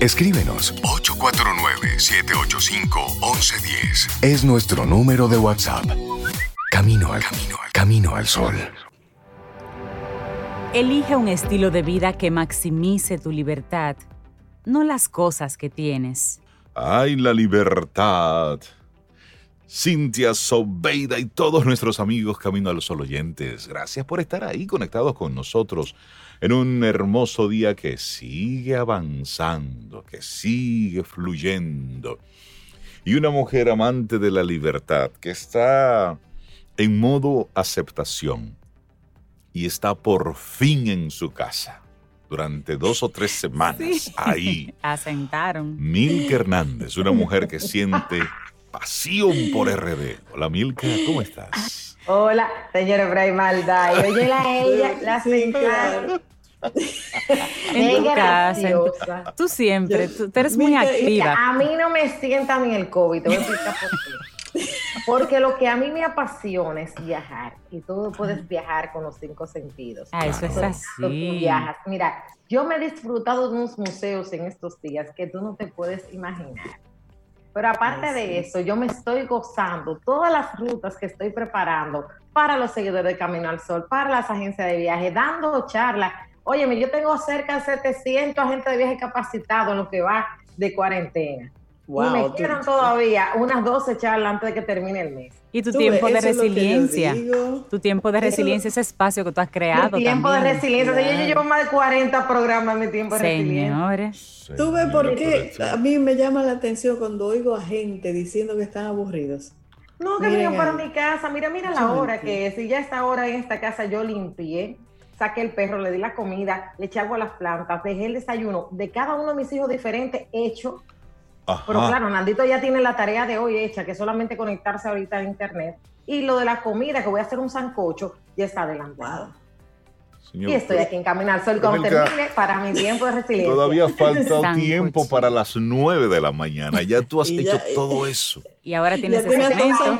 Escríbenos 849-785-1110. Es nuestro número de WhatsApp. Camino al camino, camino al sol. Elige un estilo de vida que maximice tu libertad, no las cosas que tienes. ¡Ay, la libertad! Cintia Sobeida y todos nuestros amigos Camino a los Sol oyentes, gracias por estar ahí conectados con nosotros en un hermoso día que sigue avanzando, que sigue fluyendo. Y una mujer amante de la libertad que está en modo aceptación y está por fin en su casa durante dos o tres semanas ahí. Asentaron. Milka Hernández, una mujer que siente pasión por RD. Hola Milka, ¿cómo estás? Hola, señor Efraín Malday. Oye, la ella, la señora. en tu casa, en tu- tú siempre, tú, tú eres muy activa. A mí no me sienta ni el COVID, te voy a explicar por qué. Porque lo que a mí me apasiona es viajar y tú puedes viajar con los cinco sentidos. Ah, eso es tú así. viajas. Mira, yo me he disfrutado de unos museos en estos días que tú no te puedes imaginar. Pero aparte de eso, yo me estoy gozando todas las rutas que estoy preparando para los seguidores de Camino al Sol, para las agencias de viaje, dando charlas. Óyeme, yo tengo cerca de 700 agentes de viaje capacitados en lo que va de cuarentena. Wow, y me tú- quedan todavía unas 12 charlas antes de que termine el mes. Y tu tiempo ves, de resiliencia. Tu tiempo de resiliencia, ese espacio que tú has creado. Mi tiempo también. de resiliencia. O sea, yo- llevo más de 40 programas en mi tiempo de resiliencia. Señores. ¿Tú ves por qué a mí me llama la atención cuando oigo a gente diciendo que están aburridos? No, que vengan para mi casa. Mira, mira la hora que es. Si ya esta hora en esta casa yo limpié, saqué el perro, le di la comida, le eché agua a las plantas, dejé el desayuno de cada uno de mis hijos diferentes hecho. Ajá. Pero claro, Nandito ya tiene la tarea de hoy hecha, que es solamente conectarse ahorita a internet. Y lo de la comida, que voy a hacer un sancocho, ya está adelantado. Señor, Y estoy aquí en Camino al Sol Milka, termine para mi tiempo de resiliencia. Todavía falta tiempo para las 9 de la mañana. Ya tú has hecho ya- todo eso. Y ahora tienes ese segmento.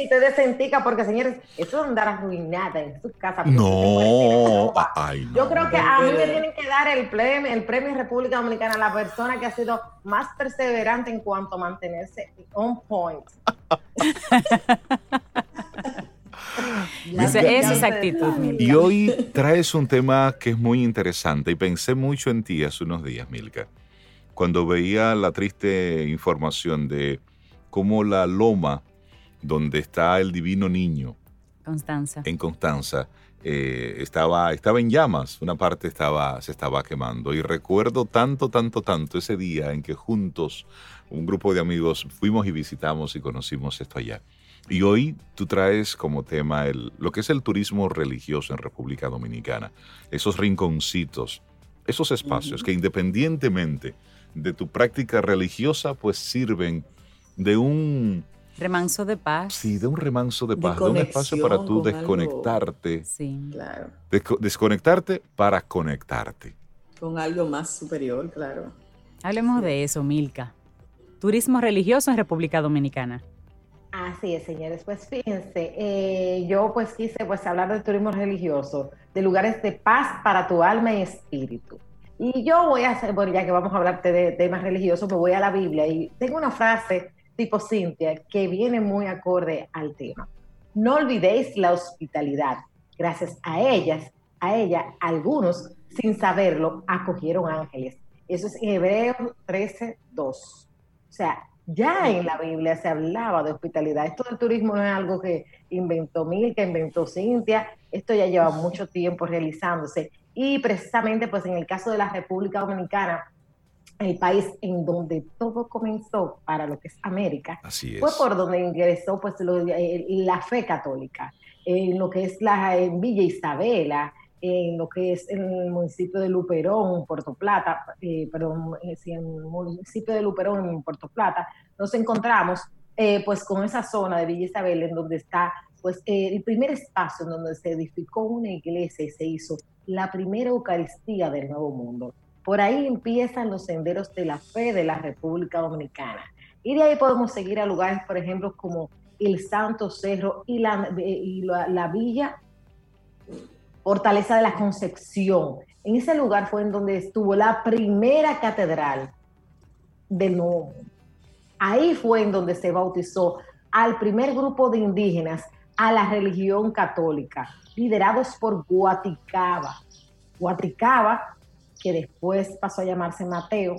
y te desentica porque, señores, eso de andar arruinada en su casa. porque No, ay, no. Yo creo que a mí me tienen que dar el premio, el premio en República Dominicana a la persona que ha sido más perseverante en cuanto a mantenerse on point. Esa, esa es actitud, Milka. Y hoy traes un tema que es muy interesante y pensé mucho en ti hace unos días, Milka, cuando veía la triste información de cómo la loma donde está el divino niño Constanza. en Constanza eh, estaba, estaba en llamas, una parte estaba, se estaba quemando. Y recuerdo tanto, tanto, tanto ese día en que juntos, un grupo de amigos, fuimos y visitamos y conocimos esto allá. Y hoy tú traes como tema el, lo que es el turismo religioso en República Dominicana, esos rinconcitos, esos espacios que independientemente de tu práctica religiosa, pues sirven de un, Remanso de paz. sí, de un remanso de paz, de un espacio para tú algo. desconectarte, Sí. Claro, desco- desconectarte para conectarte. con algo más superior, claro. Hablemos de eso, Milka. Turismo religioso en República Dominicana. Así es, señores. Pues fíjense, eh, yo pues quise pues hablar del turismo religioso, de lugares de paz para tu alma y espíritu. Y yo voy a hacer, bueno, ya que vamos a hablarte de temas religiosos, me voy a la Biblia y tengo una frase tipo Cintia que viene muy acorde al tema. No olvidéis la hospitalidad. Gracias a ellas, a ella, algunos, sin saberlo, acogieron ángeles. Eso es en Hebreos 13, 2. O sea, ya en la Biblia se hablaba de hospitalidad. Esto del turismo no es algo que inventó Mil, que inventó Cintia. Esto ya lleva mucho tiempo realizándose. Y precisamente, pues en el caso de la República Dominicana, el país en donde todo comenzó para lo que es América, Así es. fue por donde ingresó pues lo- eh, la fe católica, en lo que es la en Villa Isabela, en lo que es el municipio de Luperón, Puerto Plata, eh, perdón, eh, en el municipio de Luperón, en Puerto Plata, nos encontramos eh, pues con esa zona de Villa Isabela en donde está pues eh, el primer espacio en donde se edificó una iglesia y se hizo la primera Eucaristía del Nuevo Mundo. Por ahí empiezan los senderos de la fe de la República Dominicana. Y de ahí podemos seguir a lugares, por ejemplo, como el Santo Cerro y la, y la, la Villa Fortaleza de la Concepción. En ese lugar fue en donde estuvo la primera catedral del Nuevo Mundo. Ahí fue en donde se bautizó al primer grupo de indígenas a la religión católica, liderados por Guaticaba. Guaticaba, que después pasó a llamarse Mateo,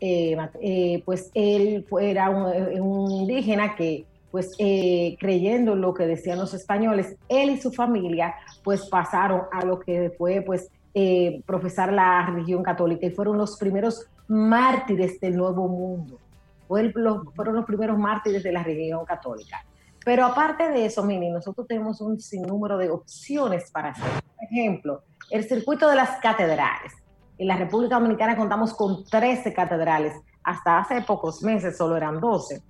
eh, eh, pues él era un, indígena que, pues eh, creyendo en lo que decían los españoles, él y su familia, pues pasaron a lo que fue, pues, profesar la religión católica y fueron los primeros mártires del Nuevo Mundo. fueron los primeros mártires de la religión católica. Pero aparte de eso, Mini, nosotros tenemos un sinnúmero de opciones para hacer. Por ejemplo, el circuito de las catedrales. En la República Dominicana contamos con 13 catedrales. Hasta hace pocos meses solo eran 12.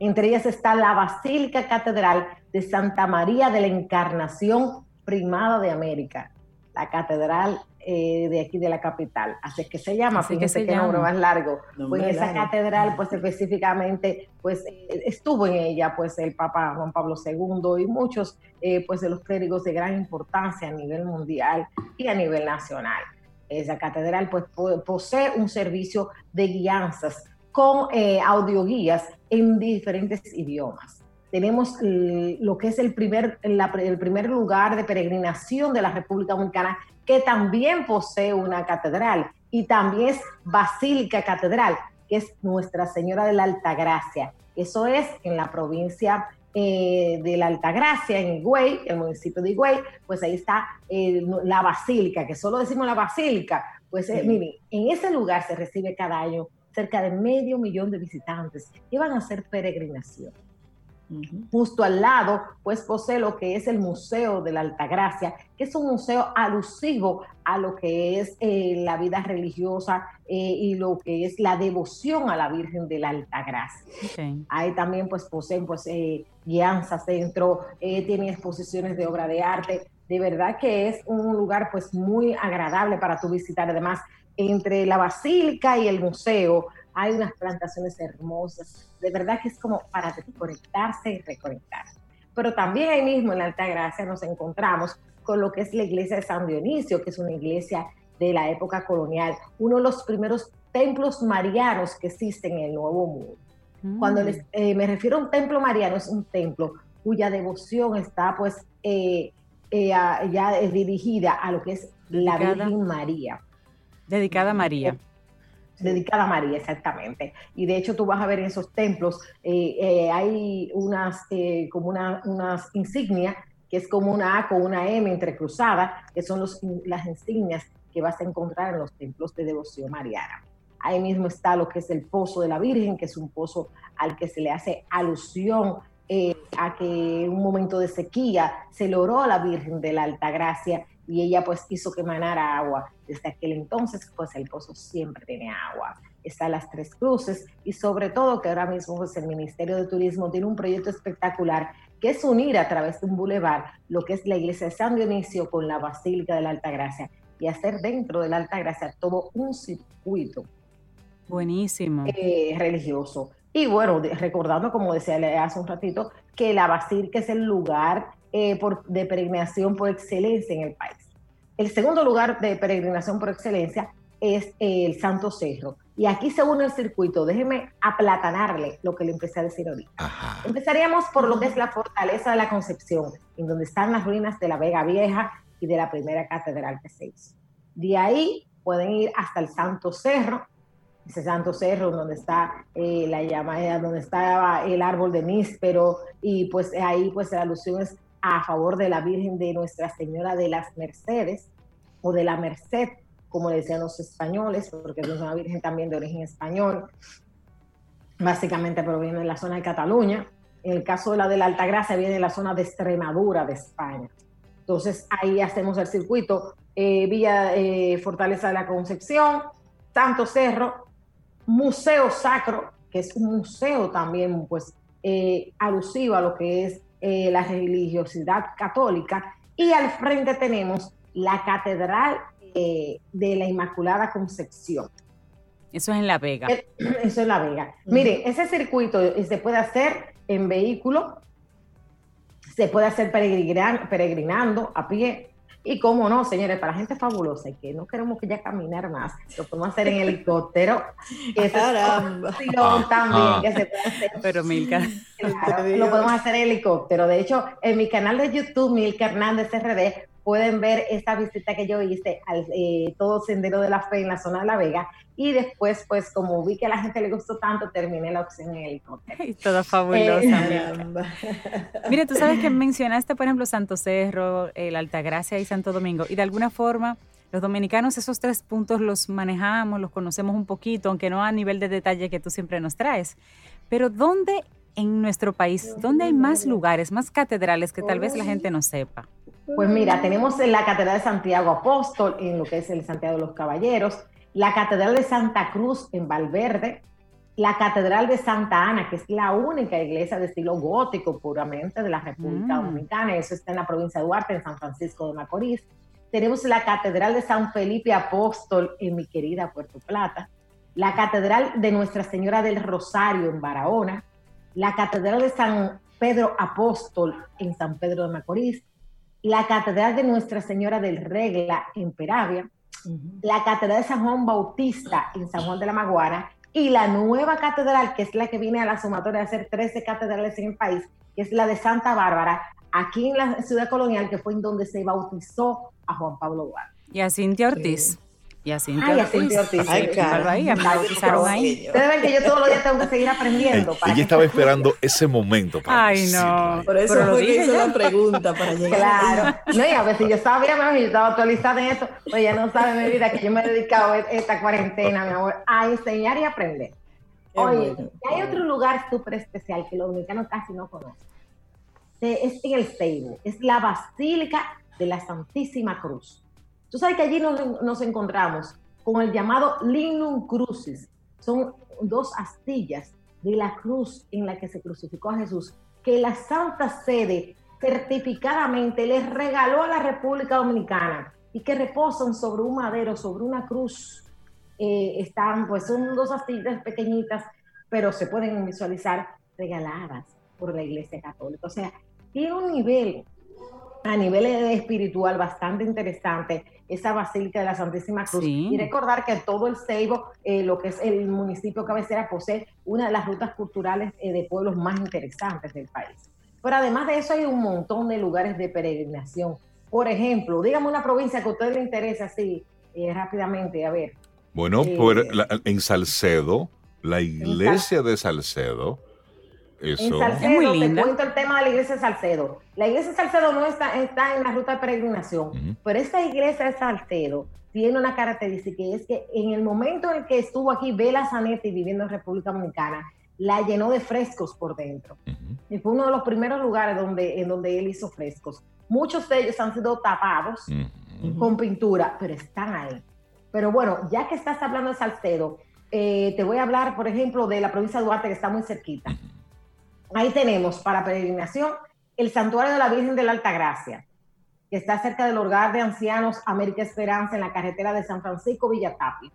Entre ellas está la Basílica Catedral de Santa María de la Encarnación Primada de América, la catedral eh, de aquí de la capital. Así que se llama, fíjense que nombre más largo. pues esa catedral, pues específicamente, pues eh, estuvo en ella, pues el Papa Juan Pablo II y muchos, eh, pues de los clérigos de gran importancia a nivel mundial y a nivel nacional. Esa catedral, pues posee un servicio de guianzas con audioguías en diferentes idiomas tenemos lo que es el primer, el primer lugar de peregrinación de la República Dominicana, que también posee una catedral y también es Basílica Catedral, que es Nuestra Señora de la Altagracia. Eso es en la provincia eh, de la Altagracia, en Higüey, el municipio de Higüey, pues ahí está eh, la Basílica, que solo decimos la Basílica. Pues eh, miren, en ese lugar se recibe cada año cerca de medio millón de visitantes que van a hacer peregrinación. Justo al lado, pues posee lo que es el Museo de la Altagracia, que es un museo alusivo a lo que es eh, la vida religiosa eh, y lo que es la devoción a la Virgen de la Altagracia. Ahí también pues poseen pues eh, guianzas dentro, tiene exposiciones de obra de arte. De verdad que es un lugar pues muy agradable para tu visitar. Además, entre la basílica y el museo hay unas plantaciones hermosas, de verdad que es como para conectarse y reconectarse. Pero también ahí mismo en la Alta Gracia nos encontramos con lo que es la iglesia de San Dionisio, que es una iglesia de la época colonial, uno de los primeros templos marianos que existen en el Nuevo Mundo. Cuando mm. eh, me refiero a un templo mariano, es un templo cuya devoción está pues eh, eh, ya dirigida a lo que es la Virgen María. Dedicada a María dedicada a María, exactamente. Y de hecho tú vas a ver en esos templos, eh, eh, hay unas, eh, como una, unas insignias, que es como una A con una M entrecruzada, que son las insignias que vas a encontrar en los templos de devoción mariana. Ahí mismo está lo que es el pozo de la Virgen, que es un pozo al que se le hace alusión a que en un momento de sequía se logró a la Virgen de la Alta Gracia y ella pues hizo que manara agua. Desde aquel entonces pues el pozo siempre tiene agua. Está las Tres Cruces y sobre todo que ahora mismo pues, el Ministerio de Turismo tiene un proyecto espectacular que es unir a través de un bulevar lo que es la iglesia de San Dionisio con la Basílica de la Alta Gracia y hacer dentro de la Alta Gracia todo un circuito. Buenísimo. Eh, religioso. Y bueno, recordando, como decía hace un ratito, que la Basílica es el lugar eh, por, de peregrinación por excelencia en el país. El segundo lugar de peregrinación por excelencia es el Santo Cerro. Y aquí se une el circuito. Déjeme aplatanarle lo que le empecé a decir ahorita. Empezaríamos por lo que es la fortaleza de la Concepción, en donde están las ruinas de la Vega Vieja y de la primera catedral que se hizo. De ahí pueden ir hasta el Santo Cerro, ese Santo Cerro donde está eh, la llamada, donde estaba el árbol de níspero, y pues ahí pues la alusión es a favor de la Virgen de Nuestra Señora de las Mercedes o de la Merced, como decían los españoles, porque es una Virgen también de origen español, básicamente proviene de la zona de Cataluña. En el caso de la de la Altagracia viene de la zona de Extremadura de España. Entonces ahí hacemos el circuito eh, Villa eh, Fortaleza de la Concepción, Santo Cerro, Museo Sacro, que es un museo también pues eh, alusivo a lo que es eh, la religiosidad católica, y al frente tenemos la Catedral eh, de la Inmaculada Concepción. Eso es en La Vega. Eso es La Vega. Mire, ese circuito se puede hacer en vehículo, se puede hacer peregrinando a pie, Y cómo no, señores, para gente fabulosa y que no queremos que ya caminar más, lo podemos hacer en helicóptero. Que Caramba. es también que se puede hacer. Pero Milka. Claro, lo podemos hacer en helicóptero. De hecho, en mi canal de YouTube, Milka Hernández RD, pueden ver esta visita que yo hice al eh, todo Sendero de la Fe en la zona de La Vega. Y después, pues, como vi que a la gente le gustó tanto, terminé la opción en helicóptero. Y toda fabulosa. Eh. Mire, tú sabes que mencionaste, por ejemplo, Santo Cerro, el Altagracia y Santo Domingo, y de alguna forma los dominicanos esos tres puntos los manejamos, los conocemos un poquito, aunque no a nivel de detalle que tú siempre nos traes. Pero ¿dónde en nuestro país, dónde hay más lugares, más catedrales que tal vez la gente no sepa? Pues mira, tenemos la Catedral de Santiago Apóstol, en lo que es el Santiago de los Caballeros, la Catedral de Santa Cruz en Valverde, la Catedral de Santa Ana, que es la única iglesia de estilo gótico puramente de la República Mm. Dominicana, eso está en la provincia de Duarte, en San Francisco de Macorís. Tenemos la Catedral de San Felipe Apóstol en mi querida Puerto Plata, la Catedral de Nuestra Señora del Rosario en Barahona, la Catedral de San Pedro Apóstol en San Pedro de Macorís, la Catedral de Nuestra Señora del Regla en Peravia, la Catedral de San Juan Bautista en San Juan de la Maguana y la nueva catedral, que es la que viene a la sumatoria de hacer 13 catedrales en el país, que es la de Santa Bárbara, aquí en la ciudad colonial, que fue en donde se bautizó a Juan Pablo Duarte. Y a Cintia Ortiz. Y a Cintia Ay, Ortiz. Ortiz. Ay, cara. Bautizaron ahí. Ustedes ven que yo todos los días tengo que seguir aprendiendo. para Ella estaba esperando ese momento para Ay, no. ahí. Por eso Pero lo dije hizo ya. la pregunta para llegar. Claro. No, y a ver si yo sabía, mejor, yo estaba actualizada en esto. Pues ya no sabe mi vida que yo me he dedicado e- esta cuarentena, mi amor, a enseñar y aprender. Qué Oye, bueno. hay otro lugar súper especial que los dominicanos casi no conocen. Es en el Seibo, es la Basílica de la Santísima Cruz. Tú sabes que allí nos, nos encontramos con el llamado Lignum Crucis. Son dos astillas de la cruz en la que se crucificó a Jesús, que la Santa Sede certificadamente les regaló a la República Dominicana y que reposan sobre un madero, sobre una cruz. Eh, están, pues son dos astillas pequeñitas, pero se pueden visualizar regaladas por la Iglesia Católica. O sea, tiene un nivel a nivel espiritual bastante interesante esa Basílica de la Santísima Cruz. Sí. Y recordar que todo el Ceibo, eh, lo que es el municipio cabecera, posee una de las rutas culturales eh, de pueblos más interesantes del país. Pero además de eso hay un montón de lugares de peregrinación. Por ejemplo, dígame una provincia que a usted le interese así eh, rápidamente, a ver. Bueno, Eh, por la- en Salcedo, la iglesia de Salcedo, En eso. Salcedo, Es muy te cuento el tema de la iglesia de Salcedo. La iglesia de Salcedo no está, está en la ruta de peregrinación, Ujú. pero esta iglesia de Salcedo tiene una característica y es que en el momento en el que estuvo aquí Bela Zanetti viviendo en República Dominicana, la llenó de frescos por dentro. Ujú. Y fue uno de los primeros lugares donde, en donde él hizo frescos. Muchos de ellos han sido tapados Ujú. con pintura, pero están ahí. Pero bueno, ya que estás hablando de Salcedo, eh, te voy a hablar, por ejemplo, de la provincia de Duarte, que está muy cerquita. Ahí tenemos para peregrinación el Santuario de la Virgen de la Altagracia, que está cerca del hogar de ancianos América Esperanza en la carretera de San Francisco Villatapi.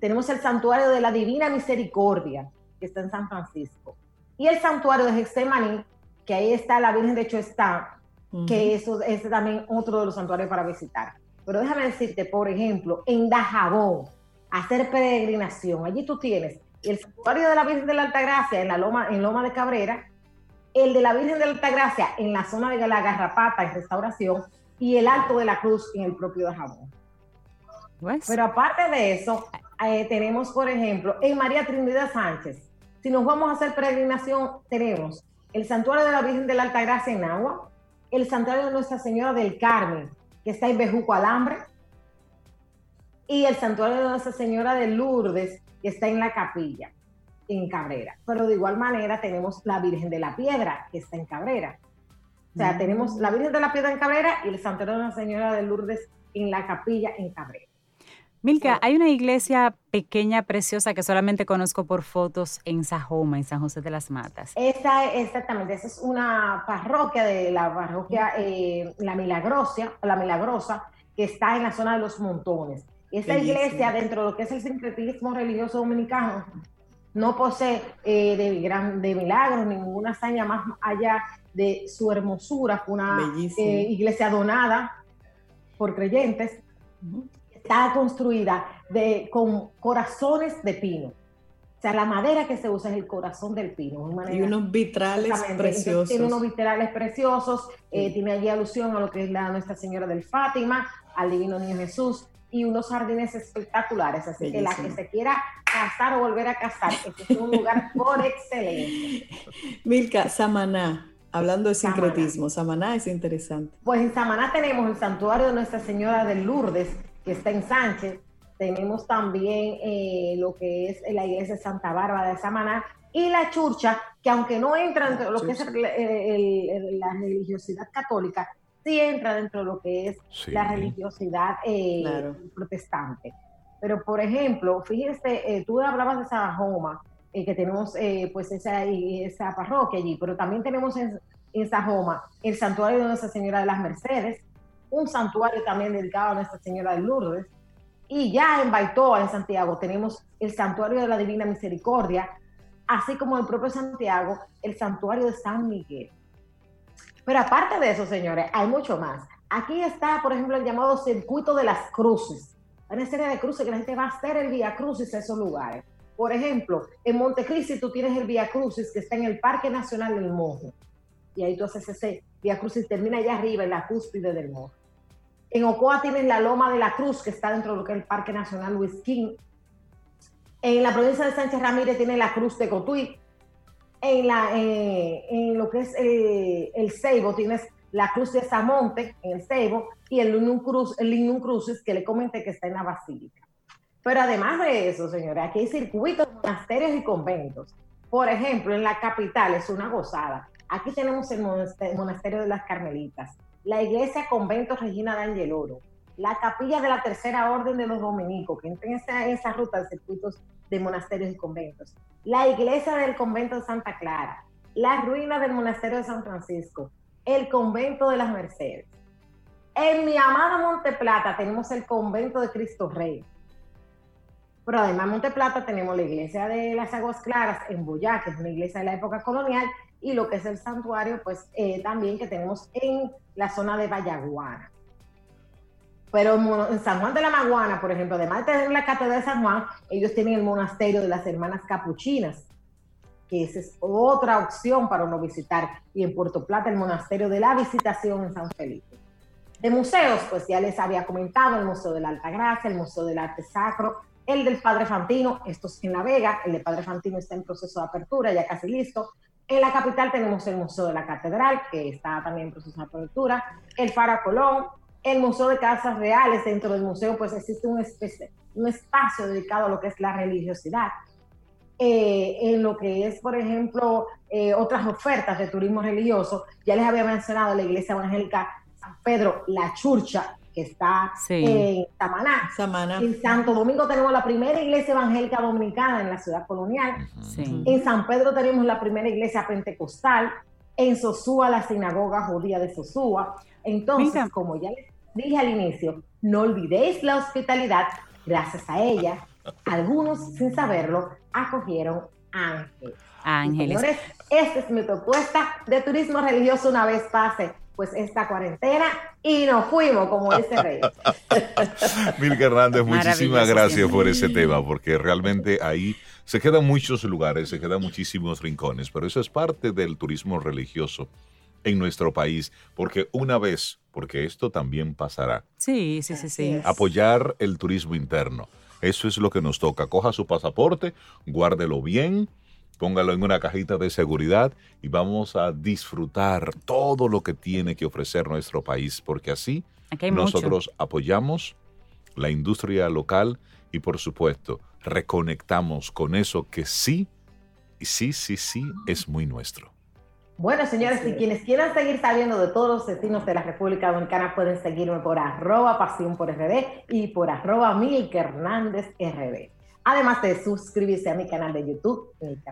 Tenemos el Santuario de la Divina Misericordia, que está en San Francisco. Y el Santuario de Gexemaní, que ahí está la Virgen de Choestán, que eso es también otro de los santuarios para visitar. Pero déjame decirte, por ejemplo, en Dajabón, hacer peregrinación. Allí tú tienes el santuario de la Virgen de la Altagracia en la Loma, en Loma de Cabrera, el de la Virgen de la Altagracia en la zona de la Garrapata en Restauración y el Alto de la Cruz en el propio Dajabón. Pues, Pero aparte de eso, eh, tenemos, por ejemplo, en María Trinidad Sánchez, si nos vamos a hacer peregrinación, tenemos el Santuario de la Virgen de la Altagracia en Agua, el Santuario de Nuestra Señora del Carmen, que está en Bejuco Alambre, y el Santuario de Nuestra Señora de Lourdes, que está en la capilla, en Cabrera. Pero de igual manera tenemos la Virgen de la Piedra, que está en Cabrera. O sea, Mm. tenemos la Virgen de la Piedra en Cabrera y el Santuario de Nuestra Señora de Lourdes en la capilla en Cabrera. Milka, hay una iglesia pequeña, preciosa, que solamente conozco por fotos en Sajoma, en San José de las Matas. Esa, exactamente, esa es una parroquia de la parroquia eh, La Milagrosa, la Milagrosa, que está en la zona de los montones. Esa Bellísimo. iglesia, dentro de lo que es el sincretismo religioso dominicano, no posee eh, de, gran, de milagros, ninguna hazaña más allá de su hermosura. Fue una eh, iglesia donada por creyentes, está construida de, con corazones de pino. O sea, la madera que se usa es el corazón del pino. y unos vitrales preciosos. tiene unos vitrales preciosos, eh, tiene allí alusión a lo que es la Nuestra Señora del Fátima, al Divino Niño Jesús, y unos jardines espectaculares. Así que la que se quiera casar o volver a casar, este es un lugar por excelencia. Milka, Samaná, hablando de sincretismo, Samaná es interesante. Pues en Samaná tenemos el santuario de Nuestra Señora de Lourdes, que está en Sánchez. Tenemos también eh, lo que es la iglesia de Santa Bárbara de Samaná y la churcha, que aunque no entra de lo que es la religiosidad católica, sí entra dentro de lo que es la religiosidad eh, protestante. Pero, por ejemplo, fíjense, eh, tú hablabas de Sajoma, eh, que tenemos pues esa, esa parroquia allí, pero también tenemos en, en Sajoma el santuario de Nuestra Señora de las Mercedes, un santuario también dedicado a Nuestra Señora de Lourdes, y ya en Baitoa, en Santiago, tenemos el santuario de la Divina Misericordia, así como el propio Santiago, el santuario de San Miguel. Pero aparte de eso, señores, hay mucho más. Aquí está, por ejemplo, el llamado circuito de las cruces. Hay una serie de cruces que la gente va a hacer el Vía Crucis a esos lugares. Por ejemplo, en Montecristi tú tienes el Vía Crucis que está en el Parque Nacional del Mojo. Y ahí tú haces ese Vía Crucis, termina allá arriba en la cúspide del Mojo. En Ocoa tienes la Loma de la Cruz, que está dentro de lo que es el Parque Nacional Luis King. En la provincia de Sánchez Ramírez tiene la Cruz de Cotuí en, la, eh, en lo que es el, el Ceibo, tienes la Cruz de Samonte en el Ceibo y el Lignum, Cruz, Crucis que le comenté que está en la Basílica. Pero además de eso, señores, aquí hay circuitos, monasterios y conventos. Por ejemplo, en la capital es una gozada. Aquí tenemos el monasterio de las Carmelitas, la iglesia convento Regina de Angeloro, la capilla de la Tercera Orden de los Dominicos, que entra en esa, esa ruta de circuitos de monasterios y conventos, la iglesia del convento de Santa Clara, la ruina del monasterio de San Francisco, el convento de las Mercedes. En mi amada Monte Plata tenemos el convento de Cristo Rey. Pero además en Monte Plata tenemos la iglesia de las Aguas Claras en Boyá, que es una iglesia de la época colonial, y lo que es el santuario, pues eh, también que tenemos en la zona de Vallaguana. Pero en San Juan de la Maguana, por ejemplo, además de tener la Catedral de San Juan, ellos tienen el monasterio de las Hermanas Capuchinas, que esa es otra opción para uno visitar. Y en Puerto Plata, el monasterio de la Visitación en San Felipe. De museos, pues ya les había comentado, el Museo de la Alta Gracia, el Museo del Arte Sacro, el del Padre Fantino, esto es en La Vega, el del Padre Fantino está en proceso de apertura, ya casi listo. En la capital tenemos el Museo de la Catedral, que está también en proceso de apertura, el Faro Colón, el Museo de Casas Reales, dentro del museo pues existe un, un espacio dedicado a lo que es la religiosidad. Eh, en lo que es, por ejemplo, eh, otras ofertas de turismo religioso, ya les había mencionado la iglesia evangélica San Pedro La Churcha, que está en Samaná. Samaná. En Santo Domingo tenemos la primera iglesia evangélica dominicana en la ciudad colonial. En San Pedro tenemos la primera iglesia pentecostal. En Sosúa, la sinagoga judía de Sosúa. Entonces, como ya les dije al inicio, no olvidéis la hospitalidad. Gracias a ella, algunos, sin saberlo, acogieron ángeles. Ángeles. Señores, esta es mi propuesta de turismo religioso una vez pase pues esta cuarentena y nos fuimos, como dice Rey. Milka Hernández, muchísimas gracias por ese tema, porque realmente ahí se quedan muchos lugares, se quedan muchísimos rincones, pero eso es parte del turismo religioso en nuestro país, porque una vez, porque esto también pasará. Sí, sí, sí, sí. Apoyar el turismo interno. Eso es lo que nos toca. Coja su pasaporte, guárdelo bien, póngalo en una cajita de seguridad y vamos a disfrutar todo lo que tiene que ofrecer nuestro país, porque así nosotros apoyamos la industria local y por supuesto reconectamos con eso que sí, sí, sí, sí es muy nuestro. Bueno, señores, si quienes quieran seguir sabiendo de todos los destinos de la República Dominicana, pueden seguirme por arroba pasión por RD y por arroba Milke Hernández RD. Además de suscribirse a mi canal de YouTube, Milke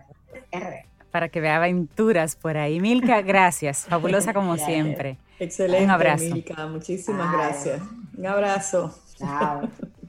Hernández RD. Para que vea aventuras por ahí. Milka, gracias. Fabulosa como siempre. Excelente, Un abrazo. Milka. Muchísimas gracias. Un abrazo. Chao.